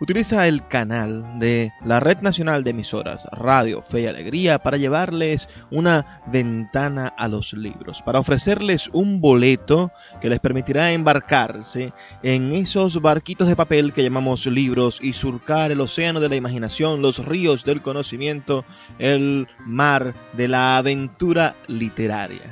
utiliza el canal de la Red Nacional de Emisoras Radio Fe y Alegría para llevarles una ventana a los libros, para ofrecerles un boleto que les permitirá embarcarse en esos barquitos de papel que llamamos libros y surcar el océano de la imaginación, los ríos del conocimiento, el mar de la aventura literaria.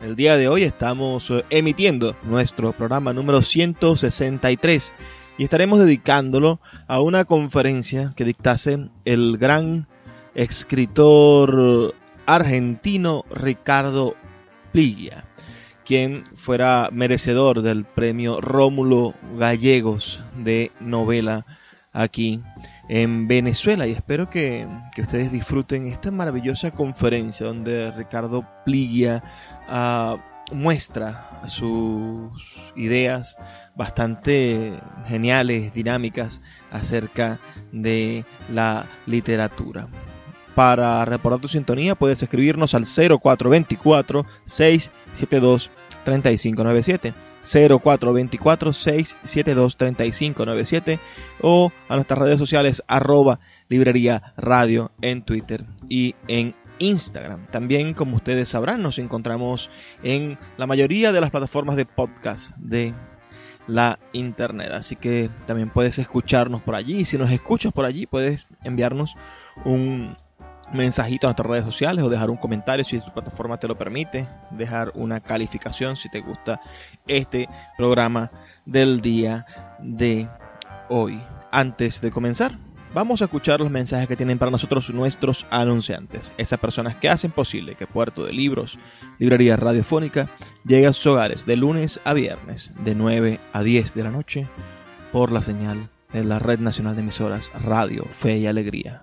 El día de hoy estamos eh, emitiendo nuestro programa número 163 y estaremos dedicándolo a una conferencia que dictase el gran escritor argentino Ricardo Pliglia, quien fuera merecedor del premio Rómulo Gallegos de novela aquí en Venezuela. Y espero que, ustedes disfruten esta maravillosa conferencia donde Ricardo Pliglia ah, muestra sus ideas bastante geniales, dinámicas acerca de la literatura. Para reportar tu sintonía puedes escribirnos al 0424 672 3597. 0424 672 3597 o a nuestras redes sociales arroba librería radio en Twitter y en Instagram. También, como ustedes sabrán, nos encontramos en la mayoría de las plataformas de podcast de la internet. Así que también puedes escucharnos por allí. Si nos escuchas por allí, puedes enviarnos un mensajito a nuestras redes sociales o dejar un comentario si tu plataforma te lo permite. Dejar una calificación si te gusta este programa del día de hoy. Antes de comenzar, Vamos a escuchar los mensajes que tienen para nosotros nuestros anunciantes, esas personas que hacen posible que Puerto de Libros, Librería Radiofónica, llegue a sus hogares de lunes a viernes, de 9 a 10 de la noche, por la señal de la Red Nacional de Emisoras Radio Fe y Alegría.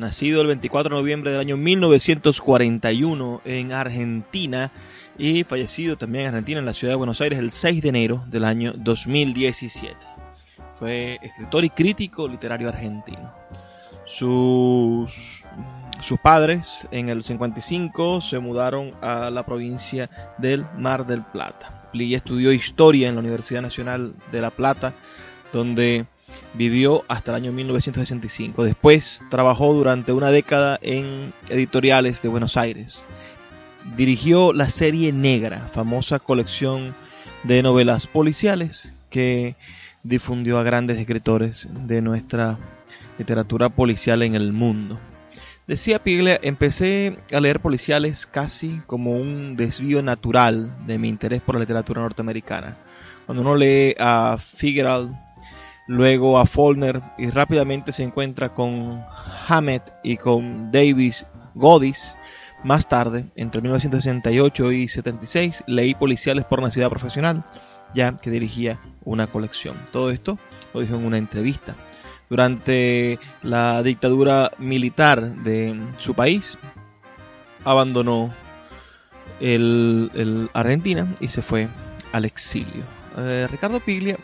nacido el 24 de noviembre del año 1941 en Argentina y fallecido también en Argentina, en la ciudad de Buenos Aires, el 6 de enero del año 2017. Fue escritor y crítico literario argentino. Sus, sus padres en el 55 se mudaron a la provincia del Mar del Plata. Pli estudió historia en la Universidad Nacional de La Plata, donde vivió hasta el año 1965. Después trabajó durante una década en editoriales de Buenos Aires. Dirigió la serie Negra, famosa colección de novelas policiales que difundió a grandes escritores de nuestra literatura policial en el mundo. Decía Piglia, empecé a leer policiales casi como un desvío natural de mi interés por la literatura norteamericana. Cuando uno lee a Figueroa luego a Faulkner y rápidamente se encuentra con Hammett y con Davis Godis. Más tarde, entre 1968 y 76, leí Policiales por Necesidad Profesional, ya que dirigía una colección. Todo esto lo dijo en una entrevista. durante la dictadura militar de su país, abandonó el, Argentina y se fue al exilio. Eh, Ricardo Piglia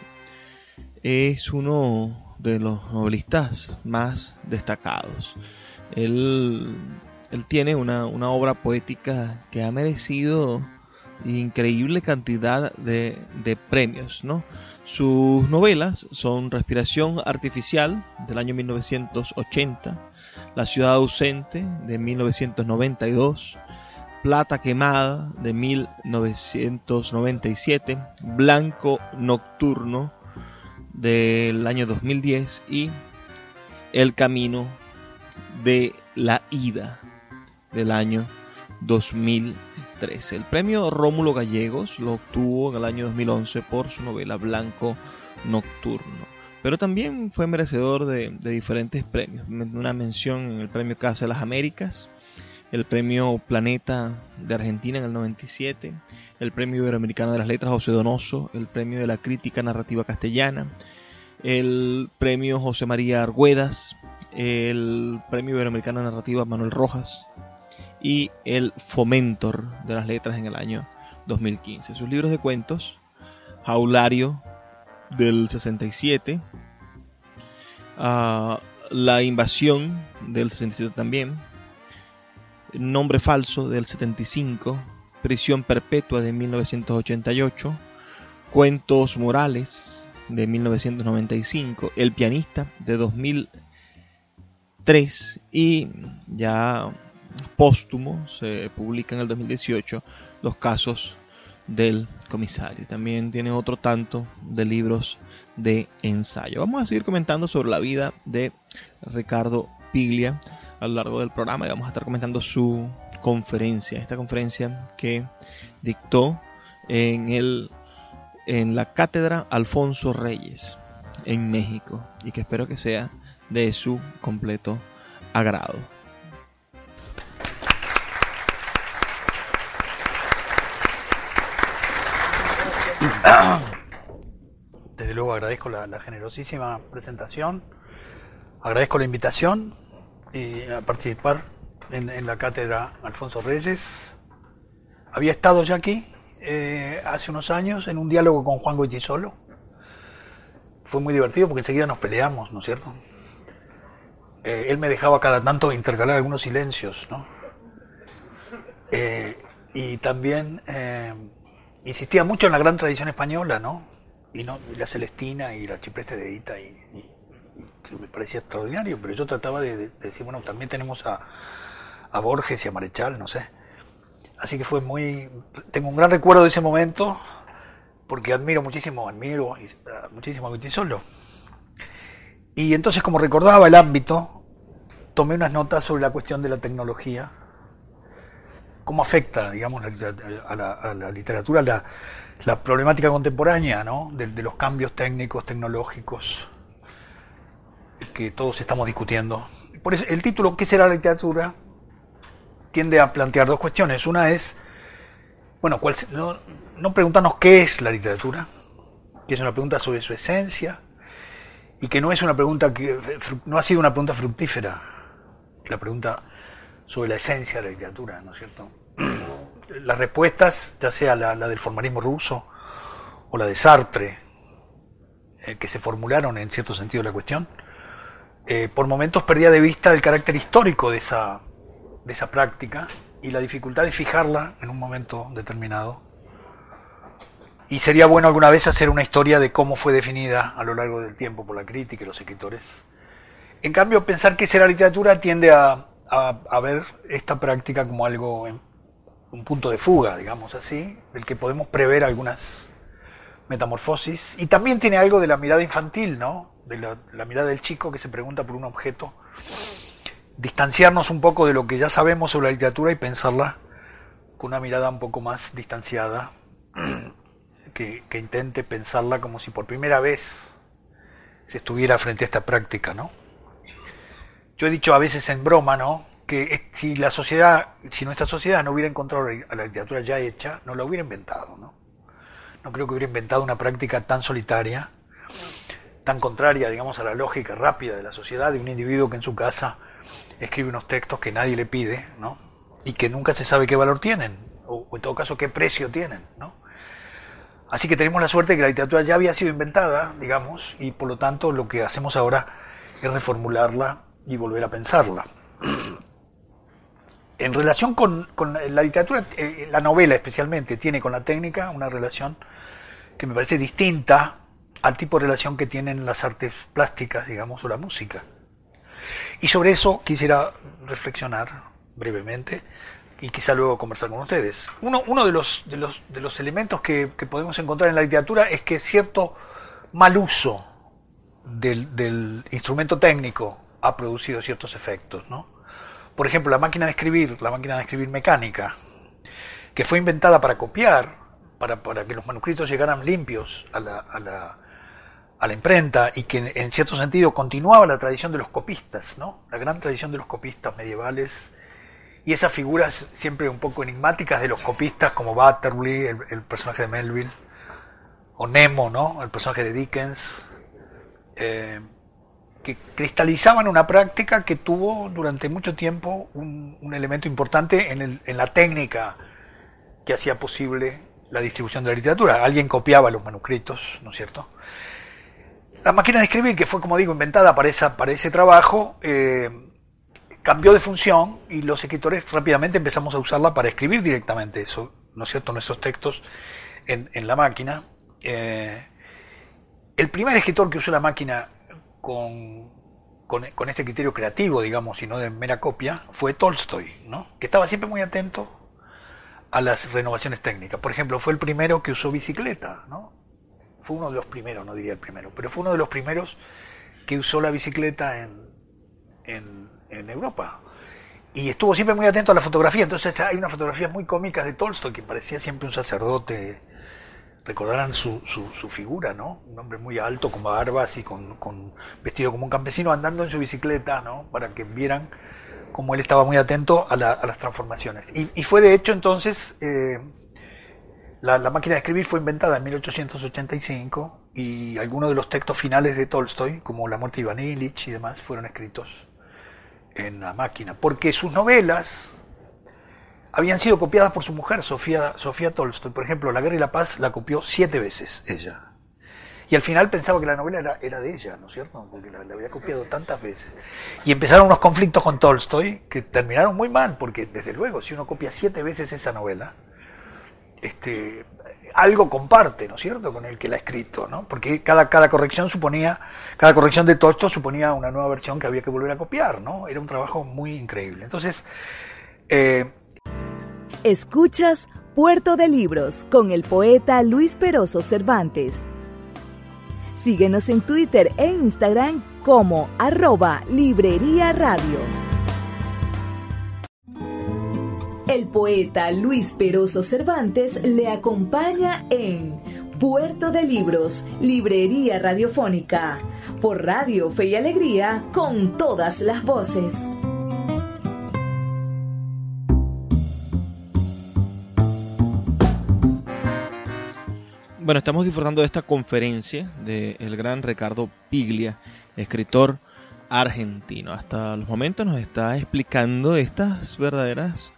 es uno de los novelistas más destacados. Él, tiene una, obra poética que ha merecido increíble cantidad de, de premios, ¿no? Sus novelas son Respiración Artificial del año 1980, La Ciudad Ausente de 1992, Plata Quemada de 1997, Blanco Nocturno del año 2010 y El Camino de la Ida del año 2013. El premio Rómulo Gallegos lo obtuvo en el año 2011 por su novela Blanco Nocturno. Pero también fue merecedor de, diferentes premios. Una mención en el premio Casa de las Américas, el premio Planeta de Argentina en el 97, el premio Iberoamericano de las Letras José Donoso, el premio de la Crítica Narrativa Castellana, el premio José María Arguedas, el premio Iberoamericano de Narrativa Manuel Rojas, y el Fomentor de las Letras en el año 2015. Sus libros de cuentos, Jaulario del 67, ah, La Invasión del 67 también, Nombre Falso del 75, Prisión Perpetua de 1988, Cuentos Morales de 1995, El Pianista de 2003 y ya póstumo se publica en el 2018 Los casos del comisario. También tiene otro tanto de libros de ensayo. Vamos a seguir comentando sobre la vida de Ricardo Piglia a lo largo del programa y vamos a estar comentando su conferencia, esta conferencia que dictó en el en la cátedra Alfonso Reyes en México y que espero que sea de su completo agrado. Desde luego agradezco la, generosísima presentación, agradezco la invitación a participar en, la cátedra Alfonso Reyes. Había estado ya aquí eh, hace unos años en un diálogo con Juan Goitisolo. Fue muy divertido porque enseguida nos peleamos, ¿no es cierto? Eh, él me dejaba cada tanto intercalar algunos silencios, ¿no? Eh, y también insistía mucho en la gran tradición española, ¿no? Y, no, la Celestina y la Chipreste de Ita, y, que me parecía extraordinario, pero yo trataba de, decir, bueno, también tenemos a, a, Borges y a Marechal, no sé. Así que fue muy... Tengo un gran recuerdo de ese momento, porque admiro muchísimo, admiro muchísimo a Solo. Y entonces, como recordaba el ámbito, tomé unas notas sobre la cuestión de la tecnología cómo afecta, digamos, a la, literatura la, problemática contemporánea, ¿no? De, los cambios técnicos, tecnológicos que todos estamos discutiendo. Por eso, el título ¿Qué será la literatura? tiende a plantear dos cuestiones. Una es, bueno, cuál, no, no preguntarnos qué es la literatura, que es una pregunta sobre su esencia, y que no es una pregunta que no ha sido una pregunta fructífera. La pregunta sobre la esencia de la literatura, ¿no es cierto? Las respuestas, ya sea la, del formalismo ruso o la de Sartre, eh, que se formularon en cierto sentido la cuestión, eh, por momentos perdía de vista el carácter histórico de esa, de esa práctica y la dificultad de fijarla en un momento determinado. Y sería bueno alguna vez hacer una historia de cómo fue definida a lo largo del tiempo por la crítica y los escritores. En cambio, pensar que será literatura tiende a a, ver esta práctica como algo, un punto de fuga, digamos así, del que podemos prever algunas metamorfosis. Y también tiene algo de la mirada infantil, ¿no? De la, mirada del chico que se pregunta por un objeto. Distanciarnos un poco de lo que ya sabemos sobre la literatura y pensarla con una mirada un poco más distanciada, que, que intente pensarla como si por primera vez se estuviera frente a esta práctica, ¿no? Yo he dicho a veces en broma, ¿no? Que si la sociedad, si nuestra sociedad no hubiera encontrado la literatura ya hecha, no la hubiera inventado, ¿no? No creo que hubiera inventado una práctica tan solitaria tan contraria, digamos, a la lógica rápida de la sociedad de un individuo que en su casa escribe unos textos que nadie le pide, ¿no? Y que nunca se sabe qué valor tienen, o, en todo caso qué precio tienen, ¿no? Así que tenemos la suerte de que la literatura ya había sido inventada, digamos, y por lo tanto lo que hacemos ahora es reformularla y volver a pensarla. En relación con, la literatura, eh, la novela especialmente, tiene con la técnica una relación que me parece distinta al tipo de relación que tienen las artes plásticas, digamos, o la música. Y sobre eso quisiera reflexionar brevemente y quizá luego conversar con ustedes. Uno, uno de, los, de, los, de los elementos que, podemos encontrar en la literatura es que cierto mal uso del, instrumento técnico ha producido ciertos efectos. ¿no? Por ejemplo, la máquina de escribir, la máquina de escribir mecánica, que fue inventada para copiar, para, para que los manuscritos llegaran limpios a la, a la, a la imprenta y que en cierto sentido continuaba la tradición de los copistas, ¿no? la gran tradición de los copistas medievales y esas figuras siempre un poco enigmáticas de los copistas como Butterly, el, personaje de Melville, o Nemo, ¿no? el personaje de Dickens, eh, que cristalizaban una práctica que tuvo durante mucho tiempo un, elemento importante en, en la técnica que hacía posible la distribución de la literatura. Alguien copiaba los manuscritos, ¿no es cierto? La máquina de escribir, que fue, como digo, inventada para, ese trabajo, eh, cambió de función y los escritores rápidamente empezamos a usarla para escribir directamente eso, ¿no es cierto?, nuestros textos en, la máquina. Eh, el primer escritor que usó la máquina con, con, este criterio creativo, digamos, y no de mera copia, fue Tolstoy, ¿no? que estaba siempre muy atento a las renovaciones técnicas. Por ejemplo, fue el primero que usó bicicleta, ¿no? Fue uno de los primeros, no diría el primero, pero fue uno de los primeros que usó la bicicleta en, en Europa. Y estuvo siempre muy atento a la fotografía. Entonces hay unas fotografías muy cómicas de Tolstoy que parecía siempre un sacerdote. Recordarán su, su, figura, ¿no? Un hombre muy alto, con barbas y con, vestido como un campesino, andando en su bicicleta, ¿no? Para que vieran cómo él estaba muy atento a, las transformaciones. Y, fue de hecho entonces, eh, la, la, máquina de escribir fue inventada en 1885 y algunos de los textos finales de Tolstoy, como La muerte de Iván Illich y demás, fueron escritos en la máquina, porque sus novelas habían sido copiadas por su mujer, Sofía, Sofía Tolstoy. Por ejemplo, La Guerra y la Paz la copió siete veces ella. Y al final pensaba que la novela era, de ella, ¿no es cierto? Porque la, había copiado tantas veces. Y empezaron unos conflictos con Tolstoy que terminaron muy mal, porque desde luego, si uno copia siete veces esa novela, este, algo comparte, ¿no es cierto?, con el que la ha escrito, ¿no? Porque cada, cada corrección suponía, cada corrección de esto suponía una nueva versión que había que volver a copiar, ¿no? Era un trabajo muy increíble. Entonces, eh... Escuchas Puerto de Libros con el poeta Luis Peroso Cervantes. Síguenos en Twitter e Instagram como arroba Librería Radio. El poeta Luis Peroso Cervantes le acompaña en Puerto de Libros, Librería Radiofónica, por Radio Fe y Alegría, con todas las voces. Bueno, estamos disfrutando de esta conferencia del gran Ricardo Piglia, escritor argentino. Hasta los momentos nos está explicando estas verdaderas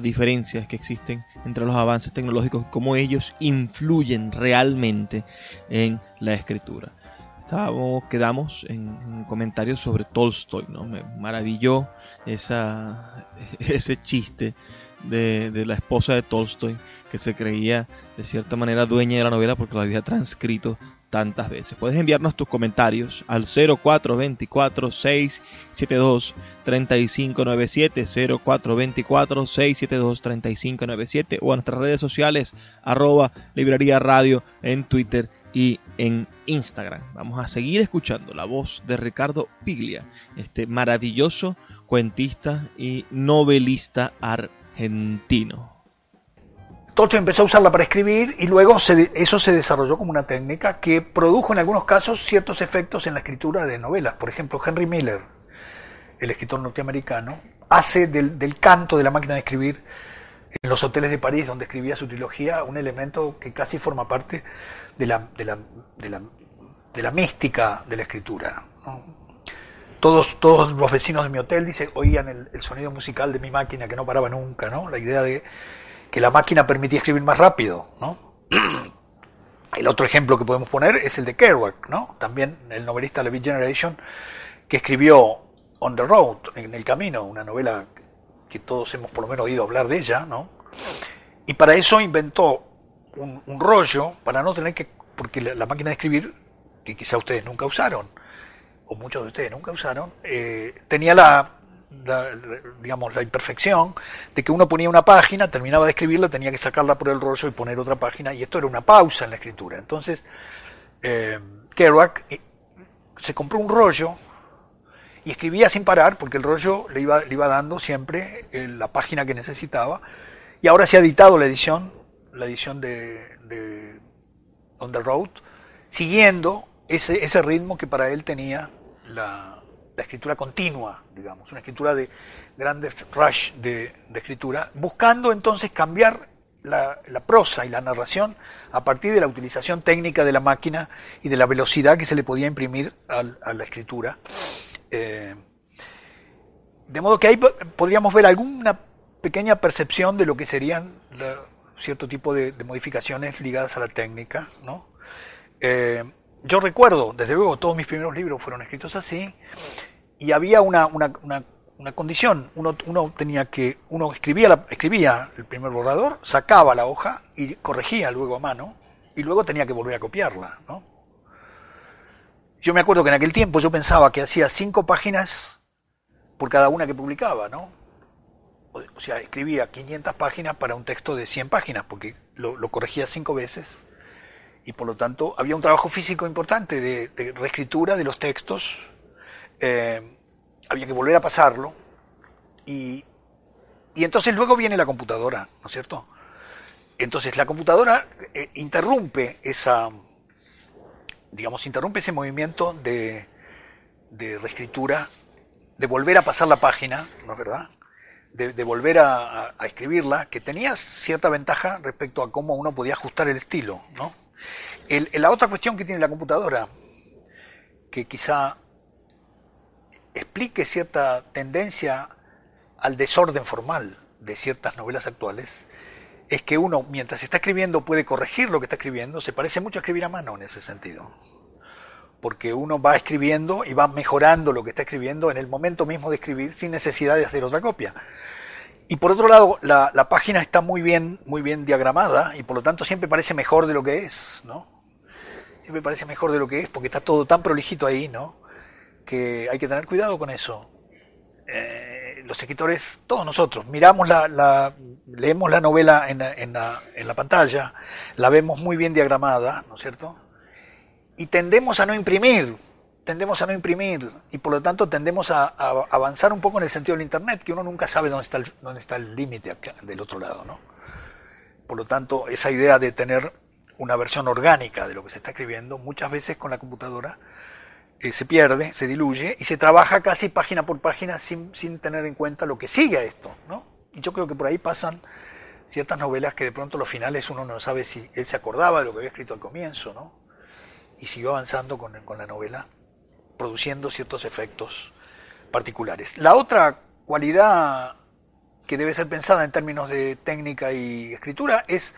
diferencias que existen entre los avances tecnológicos, cómo ellos influyen realmente en la escritura. Estábamos, quedamos en, comentarios sobre Tolstoy, ¿no? Me maravilló esa, ese chiste de, de, la esposa de Tolstoy, que se creía de cierta manera dueña de la novela porque lo había transcrito tantas veces. Puedes enviarnos tus comentarios al 0424 672 3597 0424 672 3597 o a nuestras redes sociales arroba librería radio en Twitter y en Instagram. Vamos a seguir escuchando la voz de Ricardo Piglia, este maravilloso cuentista y novelista argentino. Tolstoy empezó a usarla para escribir y luego eso se desarrolló como una técnica que produjo en algunos casos ciertos efectos en la escritura de novelas. Por ejemplo, Henry Miller, el escritor norteamericano, hace del, canto de la máquina de escribir en los hoteles de París donde escribía su trilogía un elemento que casi forma parte de la, mística de la escritura. Todos, todos los vecinos de mi hotel dice, oían el, el, sonido musical de mi máquina que no paraba nunca, ¿no? La idea de que la máquina permitía escribir más rápido, ¿no? El otro ejemplo que podemos poner es el de Kerouac, ¿no? También el novelista de Beat Generation, que escribió On the Road, en el camino, una novela que todos hemos por lo menos oído hablar de ella, ¿no? Y para eso inventó un, rollo para no tener que, porque la, la, máquina de escribir, que quizá ustedes nunca usaron, o muchos de ustedes nunca usaron, eh, tenía la, la, digamos, la imperfección de que uno ponía una página, terminaba de escribirla, tenía que sacarla por el rollo y poner otra página, y esto era una pausa en la escritura. Entonces, eh, Kerouac eh, se compró un rollo y escribía sin parar, porque el rollo le iba, le iba dando siempre eh, la página que necesitaba, y ahora se ha editado la edición, la edición de, de On the Road, siguiendo ese, ese ritmo que para él tenía la, la escritura continua, digamos, una escritura de grandes rush de, escritura, buscando entonces cambiar la, prosa y la narración a partir de la utilización técnica de la máquina y de la velocidad que se le podía imprimir a la escritura. Eh, de modo que ahí podríamos ver alguna pequeña percepción de lo que serían cierto tipo de, de, modificaciones ligadas a la técnica, ¿no? Eh, yo recuerdo, desde luego, todos mis primeros libros fueron escritos así, y había una, una, una, condición. Uno, uno, tenía que, uno escribía, la, escribía el primer borrador, sacaba la hoja y corregía luego a mano, y luego tenía que volver a copiarla, ¿no? Yo me acuerdo que en aquel tiempo yo pensaba que hacía cinco páginas por cada una que publicaba, ¿no? O sea, escribía 500 páginas para un texto de 100 páginas, porque lo, lo corregía cinco veces y por lo tanto había un trabajo físico importante de, reescritura de los textos, eh, había que volver a pasarlo y, y, entonces luego viene la computadora, ¿no es cierto? Entonces la computadora eh, interrumpe esa, digamos, interrumpe ese movimiento de, de reescritura, de volver a pasar la página, ¿no es verdad? De, volver a, a, a, escribirla, que tenía cierta ventaja respecto a cómo uno podía ajustar el estilo, ¿no? La otra cuestión que tiene la computadora, que quizá explique cierta tendencia al desorden formal de ciertas novelas actuales, es que uno, mientras está escribiendo, puede corregir lo que está escribiendo, se parece mucho a escribir a mano en ese sentido. Porque uno va escribiendo y va mejorando lo que está escribiendo en el momento mismo de escribir sin necesidad de hacer otra copia. Y por otro lado, la, la, página está muy bien, muy bien diagramada y por lo tanto siempre parece mejor de lo que es, ¿no? Siempre parece mejor de lo que es porque está todo tan prolijito ahí, ¿no? Que hay que tener cuidado con eso. Eh, los escritores, todos nosotros, miramos la, la leemos la novela en, la, en la pantalla, la vemos muy bien diagramada, ¿no es cierto? Y tendemos a no imprimir, tendemos a no imprimir y por lo tanto tendemos a, a, avanzar un poco en el sentido del Internet, que uno nunca sabe dónde está el, dónde está el límite del otro lado. ¿no? Por lo tanto, esa idea de tener una versión orgánica de lo que se está escribiendo, muchas veces con la computadora eh, se pierde, se diluye y se trabaja casi página por página sin, sin tener en cuenta lo que sigue a esto. ¿no? Y yo creo que por ahí pasan ciertas novelas que de pronto los finales uno no sabe si él se acordaba de lo que había escrito al comienzo, ¿no? Y siguió avanzando con, con la novela produciendo ciertos efectos particulares. La otra cualidad que debe ser pensada en términos de técnica y escritura es,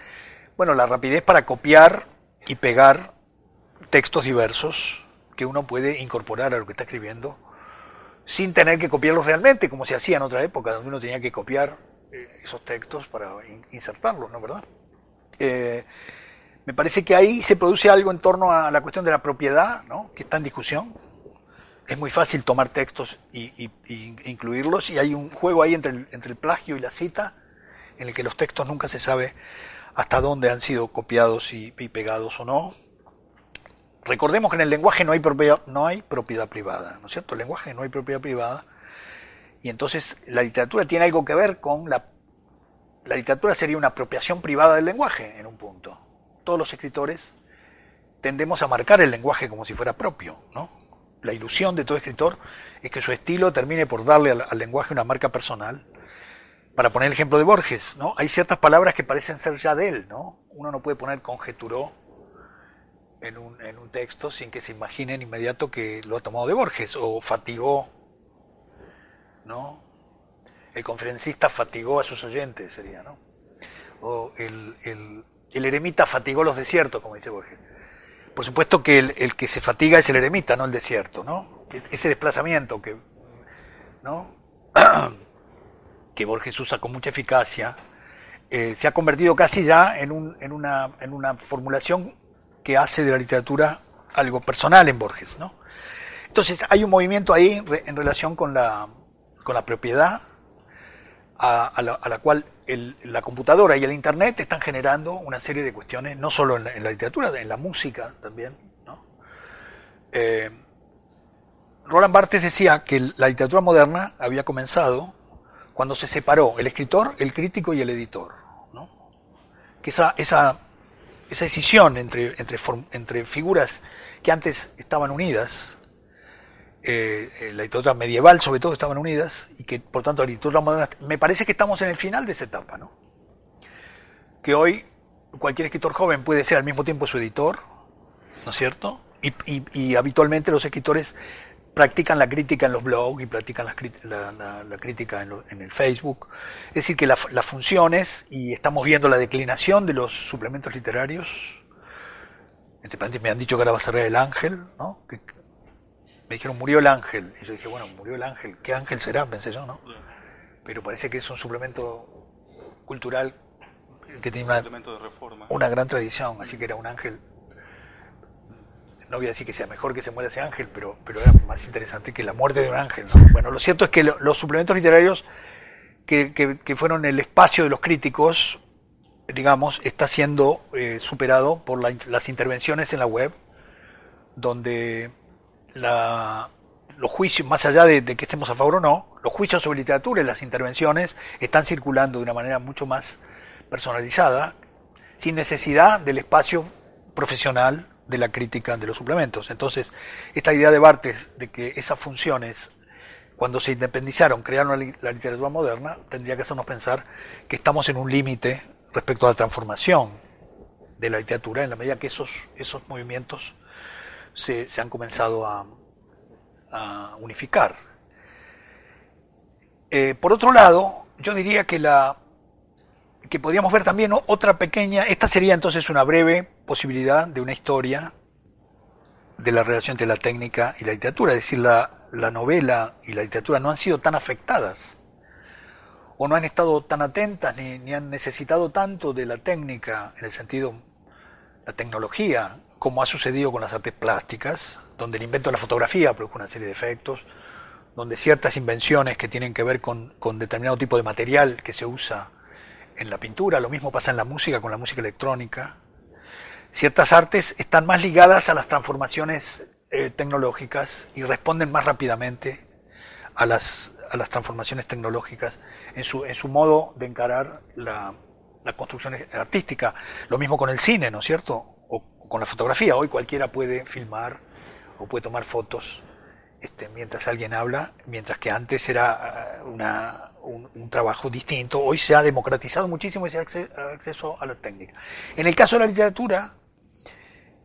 bueno, la rapidez para copiar y pegar textos diversos que uno puede incorporar a lo que está escribiendo sin tener que copiarlos realmente, como se hacía en otra época, donde uno tenía que copiar esos textos para insertarlos, ¿no verdad? Eh, me parece que ahí se produce algo en torno a la cuestión de la propiedad, ¿no? que está en discusión, es muy fácil tomar textos y, y, y, incluirlos y hay un juego ahí entre el, entre el plagio y la cita en el que los textos nunca se sabe hasta dónde han sido copiados y, pegados o no. Recordemos que en el lenguaje no hay propiedad, no hay propiedad privada, ¿no es cierto? El lenguaje no hay propiedad privada y entonces la literatura tiene algo que ver con la... La literatura sería una apropiación privada del lenguaje en un punto. Todos los escritores tendemos a marcar el lenguaje como si fuera propio, ¿no? la ilusión de todo escritor es que su estilo termine por darle al, lenguaje una marca personal. Para poner el ejemplo de Borges, ¿no? Hay ciertas palabras que parecen ser ya de él, ¿no? Uno no puede poner conjeturó en un, en un texto sin que se imaginen inmediato que lo ha tomado de Borges o fatigó, ¿no? El conferencista fatigó a sus oyentes, sería, ¿no? O el, el, el eremita fatigó los desiertos, como dice Borges. Por supuesto que el, el, que se fatiga es el eremita, no el desierto, ¿no? Ese desplazamiento que, ¿no? que Borges usa con mucha eficacia, eh, se ha convertido casi ya en, un, en, una, en una formulación que hace de la literatura algo personal en Borges, ¿no? Entonces hay un movimiento ahí en relación con la, con la propiedad a, a, la, a la, cual el, la computadora y el internet están generando una serie de cuestiones, no solo en la, en la literatura, en la música también. ¿no? Eh, Roland Barthes decía que la literatura moderna había comenzado cuando se separó el escritor, el crítico y el editor. ¿no? Que esa, esa, esa decisión entre, entre, entre figuras que antes estaban unidas, eh, la literatura medieval sobre todo estaban unidas y que por tanto la literatura moderna, me parece que estamos en el final de esa etapa, ¿no? Que hoy cualquier escritor joven puede ser al mismo tiempo su editor, ¿no es cierto? Y habitualmente los escritores practican la crítica en los blogs y practican la, la, la crítica en, lo, en, el Facebook. Es decir, que las funciones, y estamos viendo la declinación de los suplementos literarios, paréntesis me han dicho que ahora va a ser el ángel, ¿no? Que, me dijeron murió el ángel. Y yo dije, bueno, murió el ángel. ¿Qué ángel será? Pensé yo, ¿no? Pero parece que es un suplemento cultural que tiene una, una gran tradición, así que era un ángel. No voy a decir que sea mejor que se muera ese ángel, pero, pero era más interesante que la muerte de un ángel. ¿no? Bueno, lo cierto es que lo, los suplementos literarios que, que, fueron el espacio de los críticos, digamos, está siendo eh, superado por la, las intervenciones en la web, donde la, los juicios, más allá de, que estemos a favor o no, los juicios sobre literatura y las intervenciones están circulando de una manera mucho más personalizada, sin necesidad del espacio profesional de la crítica de los suplementos. Entonces, esta idea de Bartes de que esas funciones, cuando se independizaron, crearon la, literatura moderna, tendría que hacernos pensar que estamos en un límite respecto a la transformación de la literatura en la medida que esos, esos movimientos se, se han comenzado a, a unificar. Eh, por otro lado, yo diría que la que podríamos ver también otra pequeña, esta sería entonces una breve posibilidad de una historia de la relación entre la técnica y la literatura, es decir, la, la novela y la literatura no han sido tan afectadas o no han estado tan atentas ni, ni han necesitado tanto de la técnica en el sentido la tecnología como ha sucedido con las artes plásticas, donde el invento de la fotografía produjo una serie de efectos, donde ciertas invenciones que tienen que ver con, con, determinado tipo de material que se usa en la pintura, lo mismo pasa en la música con la música electrónica. Ciertas artes están más ligadas a las transformaciones eh, tecnológicas y responden más rápidamente a las, a las transformaciones tecnológicas en su, en su modo de encarar la, la construcción artística. Lo mismo con el cine, ¿no es cierto? con la fotografía. Hoy cualquiera puede filmar o puede tomar fotos este, mientras alguien habla, mientras que antes era uh, una, un, un, trabajo distinto. Hoy se ha democratizado muchísimo ese acceso a la técnica. En el caso de la literatura,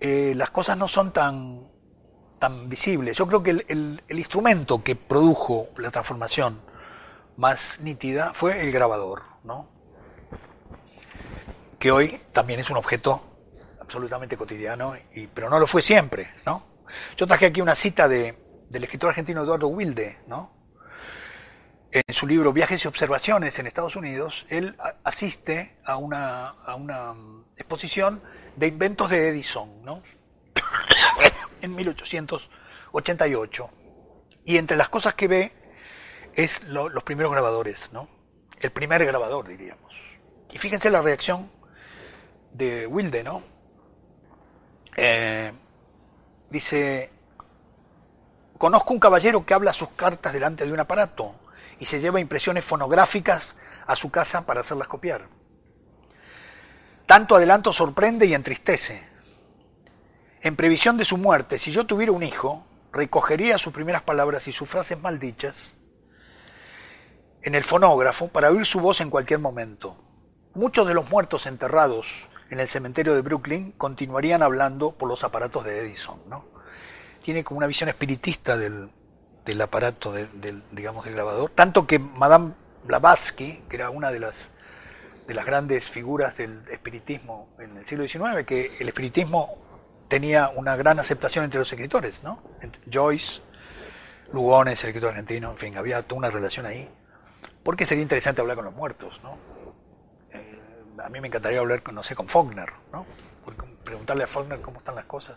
eh, las cosas no son tan, tan visibles. Yo creo que el, el, instrumento que produjo la transformación más nítida fue el grabador, ¿no? que hoy también es un objeto absolutamente cotidiano, y, pero no lo fue siempre, ¿no? Yo traje aquí una cita de, del escritor argentino Eduardo Wilde, ¿no? En su libro Viajes y Observaciones en Estados Unidos, él asiste a una, a una exposición de inventos de Edison, ¿no? en 1888. Y entre las cosas que ve es lo, los primeros grabadores, ¿no? El primer grabador, diríamos. Y fíjense la reacción de Wilde, ¿no? Eh, dice, conozco un caballero que habla sus cartas delante de un aparato y se lleva impresiones fonográficas a su casa para hacerlas copiar. Tanto adelanto sorprende y entristece. En previsión de su muerte, si yo tuviera un hijo, recogería sus primeras palabras y sus frases maldichas en el fonógrafo para oír su voz en cualquier momento. Muchos de los muertos enterrados en el cementerio de Brooklyn, continuarían hablando por los aparatos de Edison, ¿no? Tiene como una visión espiritista del, del aparato, del, digamos, del grabador, tanto que Madame Blavatsky, que era una de las, de las grandes figuras del espiritismo en el siglo XIX, que el espiritismo tenía una gran aceptación entre los escritores, ¿no? Joyce, Lugones, el escritor argentino, en fin, había toda una relación ahí. Porque sería interesante hablar con los muertos, ¿no? Eh, a mí me encantaría hablar, con, no sé, con Faulkner, ¿no? preguntarle a Faulkner cómo están las cosas.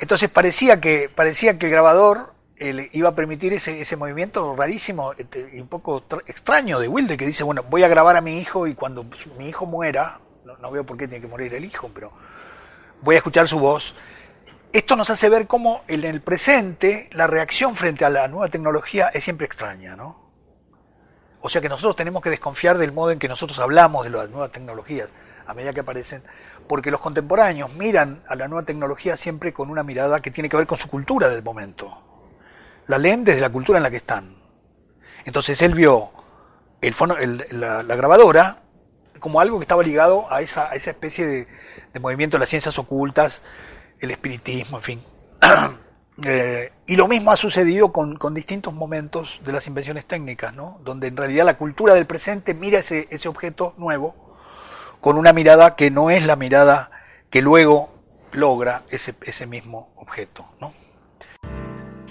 Entonces parecía que, parecía que el grabador iba a permitir ese, movimiento rarísimo este, y un poco extraño de Wilde, que dice, bueno, voy a grabar a mi hijo y cuando mi hijo muera, no, veo por qué tiene que morir el hijo, pero voy a escuchar su voz. Esto nos hace ver cómo en el presente la reacción frente a la nueva tecnología es siempre extraña, ¿no? O sea que nosotros tenemos que desconfiar del modo en que nosotros hablamos de las nuevas tecnologías a medida que aparecen, porque los contemporáneos miran a la nueva tecnología siempre con una mirada que tiene que ver con su cultura del momento la leen desde la cultura en la que están. Entonces él vio el, la, grabadora como algo que estaba ligado a esa, esa especie de, movimiento de las ciencias ocultas, el espiritismo, en fin. Eh, y lo mismo ha sucedido con, distintos momentos de las invenciones técnicas, ¿no? donde en realidad la cultura del presente mira ese, ese objeto nuevo con una mirada que no es la mirada que luego logra ese, ese mismo objeto. ¿no?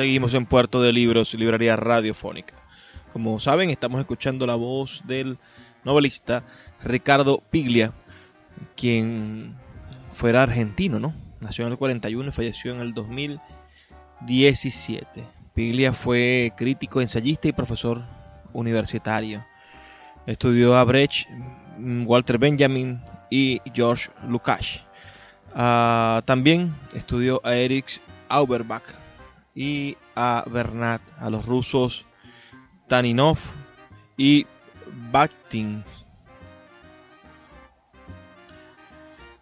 Seguimos en Puerto de Libros, librería radiofónica. Como saben, estamos escuchando la voz del novelista Ricardo Piglia, quien fuera argentino, ¿no? Nació en el 41 y falleció en el 2017. Piglia fue crítico, ensayista y profesor universitario. Estudió a Brecht, Walter Benjamin y George Lukács. Ah, también estudió a Erich Auerbach, y a Bernat, a los rusos Taninov y Bakhtin.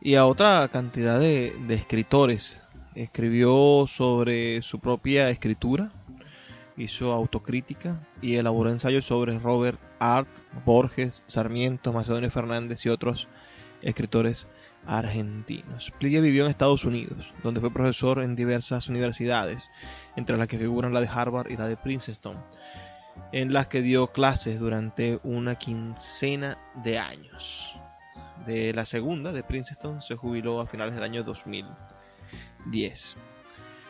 Y a otra cantidad de, escritores. Escribió sobre su propia escritura, hizo autocrítica y elaboró ensayos sobre Robert Art, Borges, Sarmiento, Macedonio Fernández y otros escritores argentinos. Plidia vivió en Estados Unidos, donde fue profesor en diversas universidades, entre las que figuran la de Harvard y la de Princeton, en las que dio clases durante una quincena de años. De la segunda, de Princeton, se jubiló a finales del año 2010.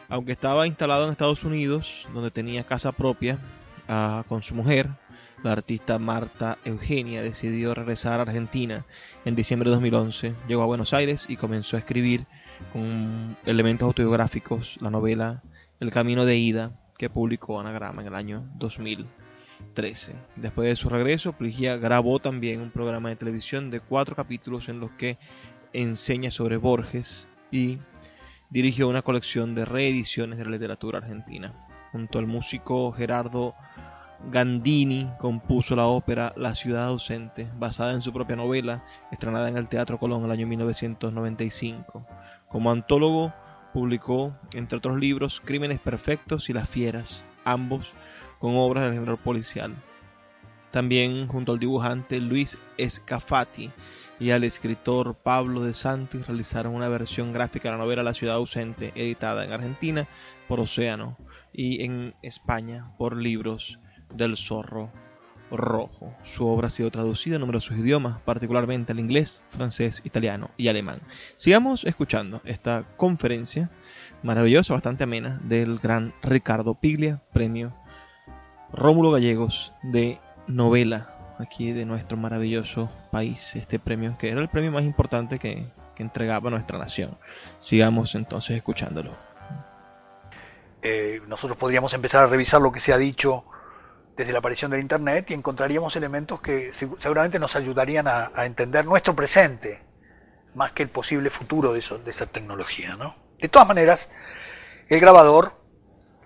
Aunque estaba instalado en Estados Unidos, donde tenía casa propia ah, con su mujer, la artista Marta Eugenia decidió regresar a Argentina en diciembre de 2011. Llegó a Buenos Aires y comenzó a escribir con elementos autobiográficos la novela El Camino de Ida que publicó Anagrama en el año 2013. Después de su regreso, Pligia grabó también un programa de televisión de cuatro capítulos en los que enseña sobre Borges y dirigió una colección de reediciones de la literatura argentina. Junto al músico Gerardo Gandini compuso la ópera La ciudad ausente, basada en su propia novela, estrenada en el Teatro Colón el año 1995. Como antólogo, publicó, entre otros libros, Crímenes Perfectos y Las Fieras, ambos con obras del género policial. También, junto al dibujante Luis Escafati y al escritor Pablo de Santi, realizaron una versión gráfica de la novela La ciudad ausente, editada en Argentina por Océano y en España por Libros del zorro rojo. Su obra ha sido traducida en numerosos idiomas, particularmente al inglés, francés, italiano y alemán. Sigamos escuchando esta conferencia maravillosa, bastante amena, del gran Ricardo Piglia, premio Rómulo Gallegos de novela aquí de nuestro maravilloso país. Este premio que era el premio más importante que, que entregaba nuestra nación. Sigamos entonces escuchándolo. Eh, nosotros podríamos empezar a revisar lo que se ha dicho desde la aparición del Internet y encontraríamos elementos que seguramente nos ayudarían a, entender nuestro presente más que el posible futuro de, esa tecnología. ¿no? De todas maneras, el grabador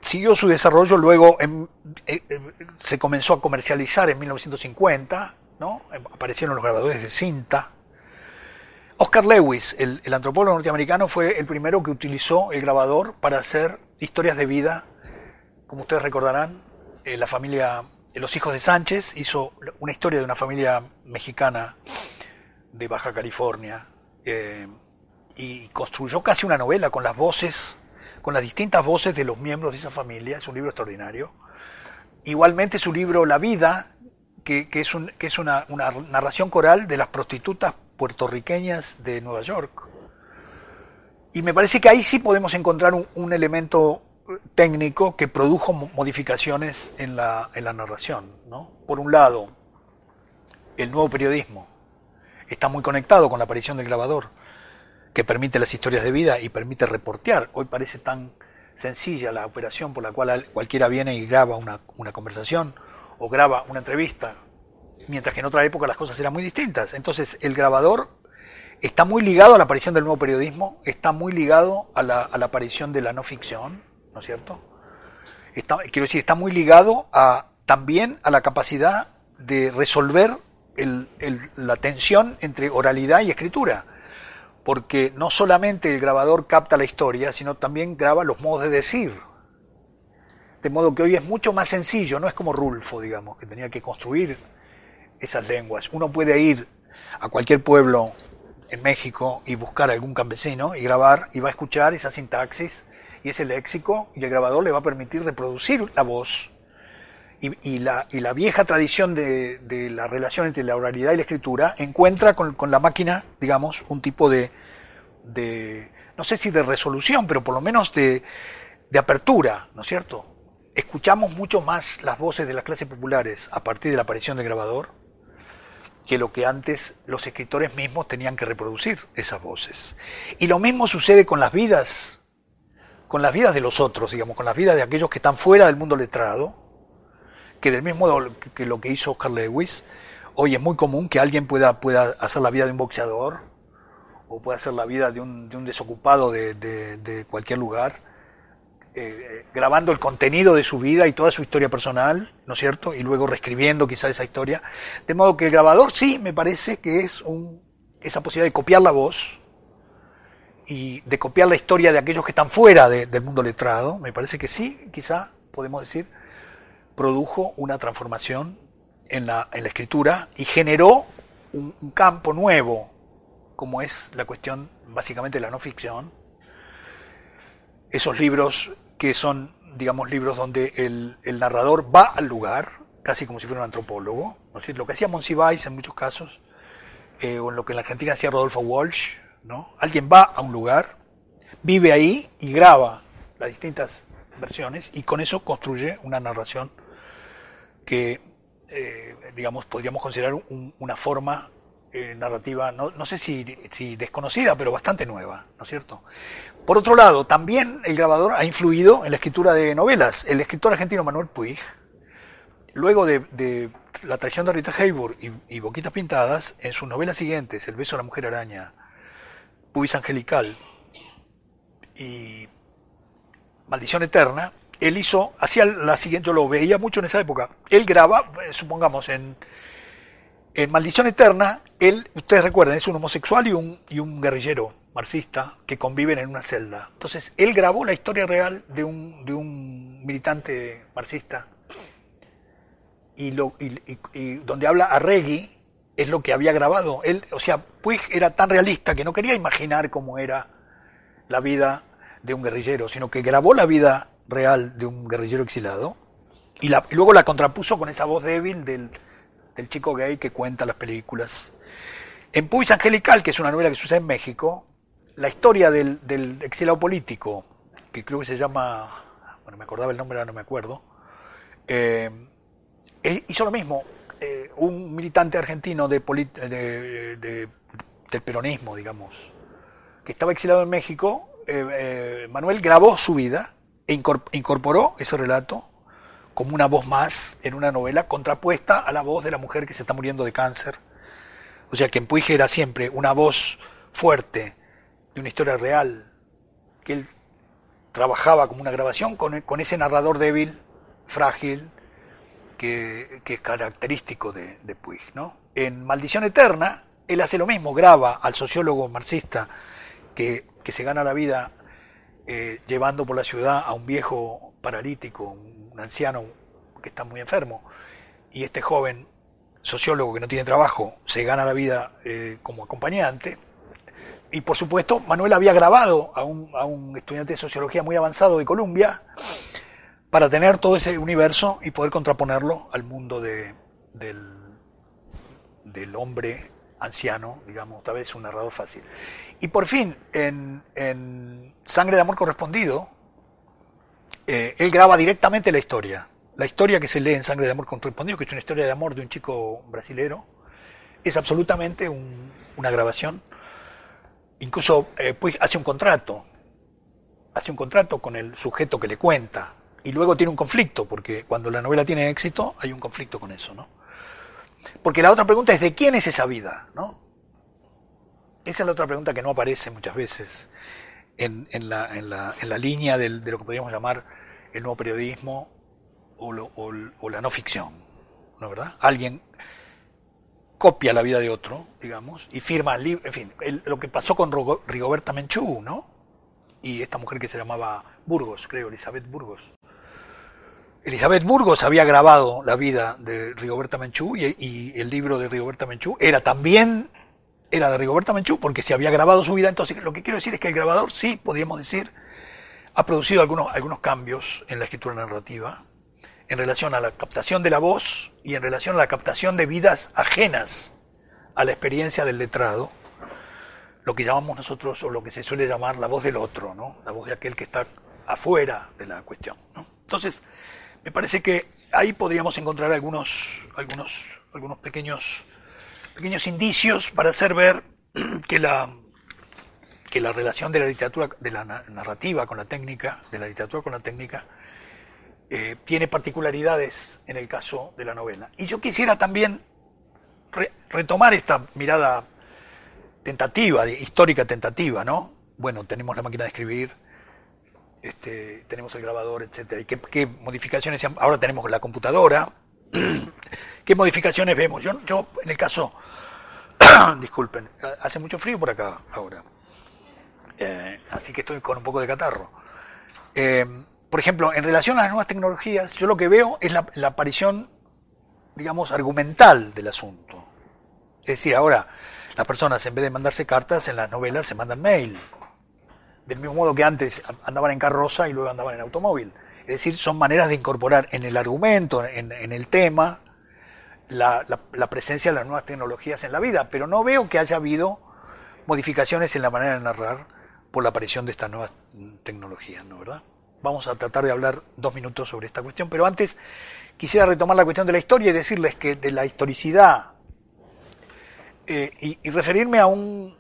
siguió su desarrollo, luego eh, eh, se comenzó a comercializar en 1950, ¿no? aparecieron los grabadores de cinta. Oscar Lewis, el antropólogo norteamericano, fue el primero que utilizó el grabador para hacer historias de vida, como ustedes recordarán, eh, la familia, los hijos de Sánchez hizo una historia de una familia mexicana de Baja California eh, y construyó casi una novela con las voces, con las distintas voces de los miembros de esa familia. Es un libro extraordinario. Igualmente su libro La vida, que, es, un, que es una, narración coral de las prostitutas puertorriqueñas de Nueva York. Y me parece que ahí sí podemos encontrar un elemento técnico que produjo modificaciones en la, en la narración. ¿no? Por un lado, el nuevo periodismo está muy conectado con la aparición del grabador, que permite las historias de vida y permite reportear. Hoy parece tan sencilla la operación por la cual cualquiera viene y graba una, una conversación o graba una entrevista, mientras que en otra época las cosas eran muy distintas. Entonces, el grabador está muy ligado a la aparición del nuevo periodismo, está muy ligado a la, a la aparición de la no ficción, ¿no es cierto? Está, quiero decir, está muy ligado a, también a la capacidad de resolver la tensión entre oralidad y escritura. Porque no solamente el grabador capta la historia, sino también graba los modos de decir. De modo que hoy es mucho más sencillo, no es como Rulfo, digamos, que tenía que construir esas lenguas. Uno puede ir a cualquier pueblo en México y buscar a algún campesino y grabar y va a escuchar esa sintaxis y ese léxico y el grabador le va a permitir reproducir la voz. Y, la, y la, vieja tradición de, la relación entre la oralidad y la escritura encuentra con, la máquina, digamos, un tipo de, de, no sé si de resolución, pero por lo menos de, de apertura, ¿no es cierto? Escuchamos mucho más las voces de las clases populares a partir de la aparición del grabador que lo que antes los escritores mismos tenían que reproducir esas voces. Y lo mismo sucede con las vidas con las vidas de los otros, digamos, con las vidas de aquellos que están fuera del mundo letrado, que del mismo modo que lo que hizo Oscar Lewis, hoy es muy común que alguien pueda, pueda hacer la vida de un boxeador, o pueda hacer la vida de un, de un desocupado de, cualquier lugar, eh, grabando el contenido de su vida y toda su historia personal, ¿no es cierto? Y luego reescribiendo quizá esa historia. De modo que el grabador sí me parece que es un, esa posibilidad de copiar la voz, y de copiar la historia de aquellos que están fuera del mundo letrado, me parece que sí, quizá podemos decir, produjo una transformación en la, en la escritura y generó un, campo nuevo, como es la cuestión básicamente de la no ficción. Esos libros que son, digamos, libros donde el, el narrador va al lugar, casi como si fuera un antropólogo, ¿no? lo que hacía Monsiváis en muchos casos, eh, o en lo que en la Argentina hacía Rodolfo Walsh, Alguien va a un lugar, vive ahí y graba las distintas versiones y con eso construye una narración que, eh, digamos, podríamos considerar una forma eh, narrativa, no, sé si, desconocida, pero bastante nueva, ¿no es cierto? Por otro lado, también el grabador ha influido en la escritura de novelas. El escritor argentino Manuel Puig, luego de, la traición de Rita Hayworth y, y, Boquitas Pintadas, en sus novelas siguientes, El beso de la mujer araña, Pubis Angelical y Maldición Eterna, él hizo, hacía la siguiente, yo lo veía mucho en esa época, él graba, eh, supongamos, en, en Maldición Eterna, él, ustedes recuerdan, es un homosexual y un, y un guerrillero marxista que conviven en una celda. Entonces, él grabó la historia real de un, de un militante marxista y, lo, y, y donde habla a Reggie, es lo que había grabado. Él, o sea, Puig era tan realista que no quería imaginar cómo era la vida de un guerrillero, sino que grabó la vida real de un guerrillero exilado y, luego la contrapuso con esa voz débil del, del, chico gay que cuenta las películas. En Puig Angelical, que es una novela que sucede en México, la historia del, del exilado político, que creo que se llama, bueno, me acordaba el nombre, ahora no me acuerdo, eh, hizo lo mismo, eh, un militante argentino de, del peronismo, digamos, que estaba exilado en México, eh, eh, Manuel grabó su vida e incorporó ese relato como una voz más en una novela contrapuesta a la voz de la mujer que se está muriendo de cáncer. O sea que en era siempre una voz fuerte de una historia real, que él trabajaba como una grabación con, con ese narrador débil, frágil, que, es característico de, Puig. ¿no? En Maldición Eterna, él hace lo mismo, graba al sociólogo marxista que, que se gana la vida eh, llevando por la ciudad a un viejo paralítico, un anciano que está muy enfermo, y este joven sociólogo que no tiene trabajo se gana la vida eh, como acompañante. Y por supuesto, Manuel había grabado a un, a un estudiante de sociología muy avanzado de Columbia para tener todo ese universo y poder contraponerlo al mundo de, del, hombre anciano, digamos, tal vez un narrador fácil. Y por fin, en, Sangre de Amor Correspondido, eh, él graba directamente la historia. La historia que se lee en Sangre de Amor Correspondido, que es una historia de amor de un chico brasilero, es absolutamente un, una grabación. Incluso eh, pues hace un contrato, hace un contrato con el sujeto que le cuenta, y luego tiene un conflicto, porque cuando la novela tiene éxito hay un conflicto con eso, ¿no? Porque la otra pregunta es de quién es esa vida, ¿no? Esa es la otra pregunta que no aparece muchas veces en, en, la, en, la, en la, línea de lo que podríamos llamar el nuevo periodismo o, lo, o, la no ficción, ¿no verdad? Alguien copia la vida de otro, digamos, y firma el libro, en fin, lo que pasó con Rigoberta Menchú, ¿no? Y esta mujer que se llamaba Burgos, creo, Elizabeth Burgos. Elizabeth Burgos había grabado la vida de Rigoberta Menchú y, el libro de Rigoberta Menchú era también era de Rigoberta Menchú porque se había grabado su vida. Entonces, lo que quiero decir es que el grabador sí, podríamos decir, ha producido algunos, algunos cambios en la escritura narrativa en relación a la captación de la voz y en relación a la captación de vidas ajenas a la experiencia del letrado, lo que llamamos nosotros, o lo que se suele llamar la voz del otro, ¿no? la voz de aquel que está afuera de la cuestión. Entonces, me parece que ahí podríamos encontrar algunos, algunos, algunos pequeños, pequeños indicios para hacer ver que la, que la relación de la literatura, de la narrativa con la técnica, de la literatura con la técnica, eh, tiene particularidades en el caso de la novela. Y yo quisiera también re retomar esta mirada tentativa, histórica tentativa, ¿no? Bueno, tenemos la máquina de escribir, este, tenemos el grabador, etcétera. ¿Y qué, qué modificaciones? Ahora tenemos la computadora. ¿Qué modificaciones vemos? Yo, yo en el caso, disculpen, hace mucho frío por acá ahora, eh, así que estoy con un poco de catarro. Eh, por ejemplo, en relación a las nuevas tecnologías, yo lo que veo es la, la aparición, digamos, argumental del asunto. Es decir, ahora las personas en vez de mandarse cartas en las novelas se mandan mail del mismo modo que antes andaban en carroza y luego andaban en automóvil. Es decir, son maneras de incorporar en el argumento, en, en el tema, la, la, presencia de las nuevas tecnologías en la vida, pero no veo que haya habido modificaciones en la manera de narrar por la aparición de estas nuevas tecnologías, ¿no verdad? Vamos a tratar de hablar dos minutos sobre esta cuestión, pero antes quisiera retomar la cuestión de la historia y decirles que de la historicidad eh, y, y, referirme a un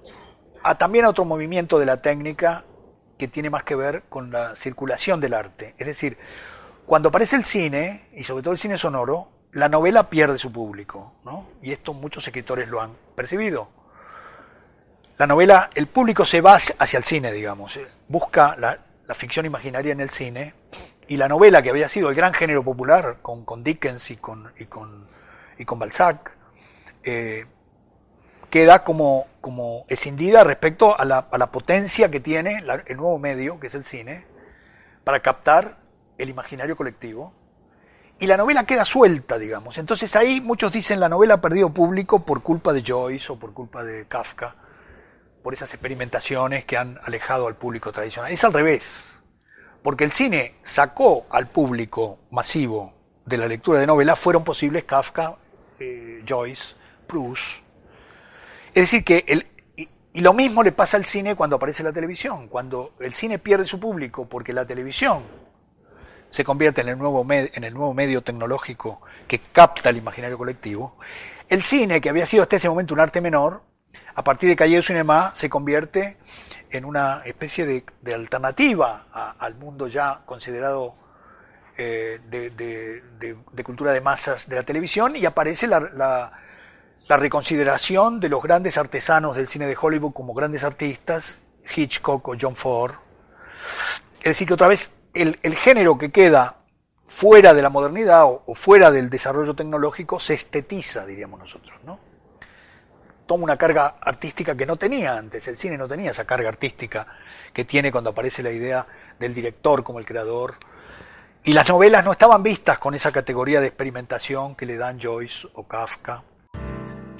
a también a otro movimiento de la técnica que tiene más que ver con la circulación del arte. Es decir, cuando aparece el cine, y sobre todo el cine sonoro, la novela pierde su público, ¿no? Y esto muchos escritores lo han percibido. La novela, el público se va hacia el cine, digamos, eh, busca la, ficción imaginaria en el cine, y la novela, que había sido el gran género popular con, con Dickens y con, y con, y con Balzac, eh, queda como, como escindida respecto a la, a la potencia que tiene el nuevo medio, que es el cine, para captar el imaginario colectivo. Y la novela queda suelta, digamos. Entonces ahí muchos dicen la novela ha perdido público por culpa de Joyce o por culpa de Kafka, por esas experimentaciones que han alejado al público tradicional. Es al revés, porque el cine sacó al público masivo de la lectura de novelas, fueron posibles Kafka, eh, Joyce, Proust, es decir, que el, y, lo mismo le pasa al cine cuando aparece la televisión. Cuando el cine pierde su público porque la televisión se convierte en el nuevo, en el nuevo medio tecnológico que capta el imaginario colectivo, el cine, que había sido hasta ese momento un arte menor, a partir de Calle de Cinema se convierte en una especie de, de alternativa al mundo ya considerado eh, de, de- cultura de masas de la televisión y aparece la- la reconsideración de los grandes artesanos del cine de Hollywood como grandes artistas, Hitchcock o John Ford. Es decir, que otra vez el, género que queda fuera de la modernidad o, o fuera del desarrollo tecnológico se estetiza, diríamos nosotros, ¿no? Toma una carga artística que no tenía antes, el cine no tenía esa carga artística que tiene cuando aparece la idea del director como el creador. Y las novelas no estaban vistas con esa categoría de experimentación que le dan Joyce o Kafka.